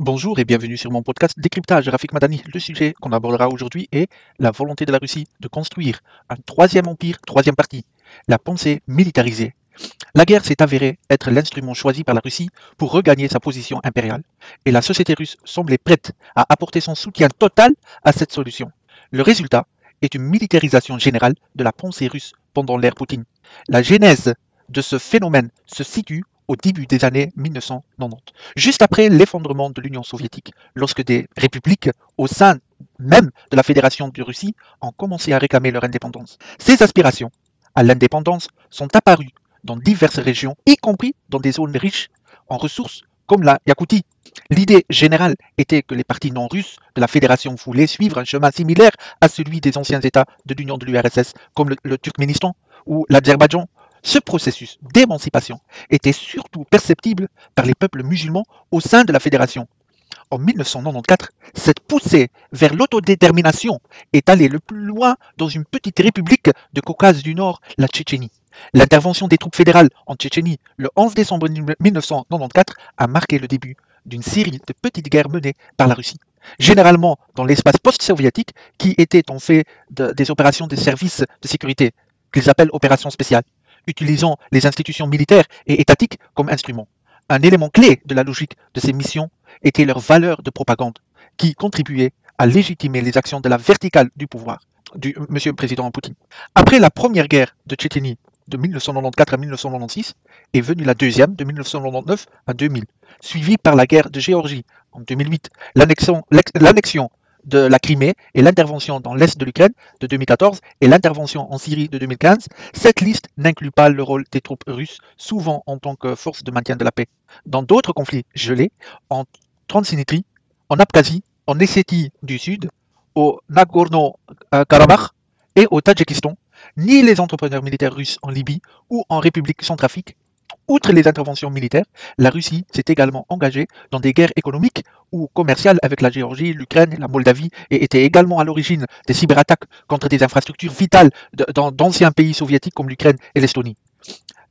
Bonjour et bienvenue sur mon podcast Décryptage Rafik Madani. Le sujet qu'on abordera aujourd'hui est la volonté de la Russie de construire un troisième empire, troisième partie, la pensée militarisée. La guerre s'est avérée être l'instrument choisi par la Russie pour regagner sa position impériale, et la société russe semblait prête à apporter son soutien total à cette solution. Le résultat est une militarisation générale de la pensée russe pendant l'ère Poutine. La genèse de ce phénomène se situe au début des années 1990, juste après l'effondrement de l'Union soviétique, lorsque des républiques au sein même de la Fédération de Russie ont commencé à réclamer leur indépendance. Ces aspirations à l'indépendance sont apparues dans diverses régions, y compris dans des zones riches en ressources comme la Yakoutie. L'idée générale était que les partis non russes de la fédération voulaient suivre un chemin similaire à celui des anciens États de l'Union de l'URSS, comme le, le Turkménistan ou l'Azerbaïdjan ce processus d'émancipation était surtout perceptible par les peuples musulmans au sein de la fédération. En 1994, cette poussée vers l'autodétermination est allée le plus loin dans une petite république de Caucase du Nord, la Tchétchénie. L'intervention des troupes fédérales en Tchétchénie le 11 décembre 1994 a marqué le début d'une série de petites guerres menées par la Russie, généralement dans l'espace post-soviétique qui était en fait de, des opérations des services de sécurité qu'ils appellent opérations spéciales utilisant les institutions militaires et étatiques comme instruments. Un élément clé de la logique de ces missions était leur valeur de propagande, qui contribuait à légitimer les actions de la verticale du pouvoir du monsieur le président Poutine. Après la première guerre de Tchétchénie de 1994 à 1996 est venue la deuxième de 1999 à 2000, suivie par la guerre de Géorgie en 2008, l'annexion de la Crimée et l'intervention dans l'Est de l'Ukraine de 2014 et l'intervention en Syrie de 2015, cette liste n'inclut pas le rôle des troupes russes, souvent en tant que force de maintien de la paix. Dans d'autres conflits gelés, en Transnistrie, en Abkhazie, en Essétie du Sud, au Nagorno-Karabakh et au Tadjikistan, ni les entrepreneurs militaires russes en Libye ou en République centrafrique Outre les interventions militaires, la Russie s'est également engagée dans des guerres économiques ou commerciales avec la Géorgie, l'Ukraine, la Moldavie et était également à l'origine des cyberattaques contre des infrastructures vitales dans d'anciens pays soviétiques comme l'Ukraine et l'Estonie.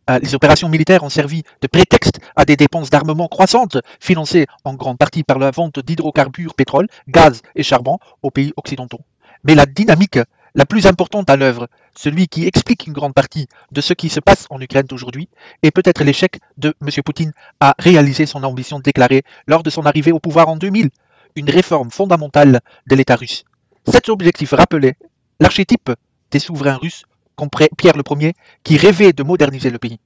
Euh, les opérations militaires ont servi de prétexte à des dépenses d'armement croissantes, financées en grande partie par la vente d'hydrocarbures, pétrole, gaz et charbon aux pays occidentaux. Mais la dynamique la plus importante à l'œuvre, celui qui explique une grande partie de ce qui se passe en Ukraine aujourd'hui, est peut-être l'échec de M. Poutine à réaliser son ambition déclarée lors de son arrivée au pouvoir en 2000, une réforme fondamentale de l'État russe. Cet objectif rappelait l'archétype des souverains russes comme Pierre Ier qui rêvait de moderniser le pays.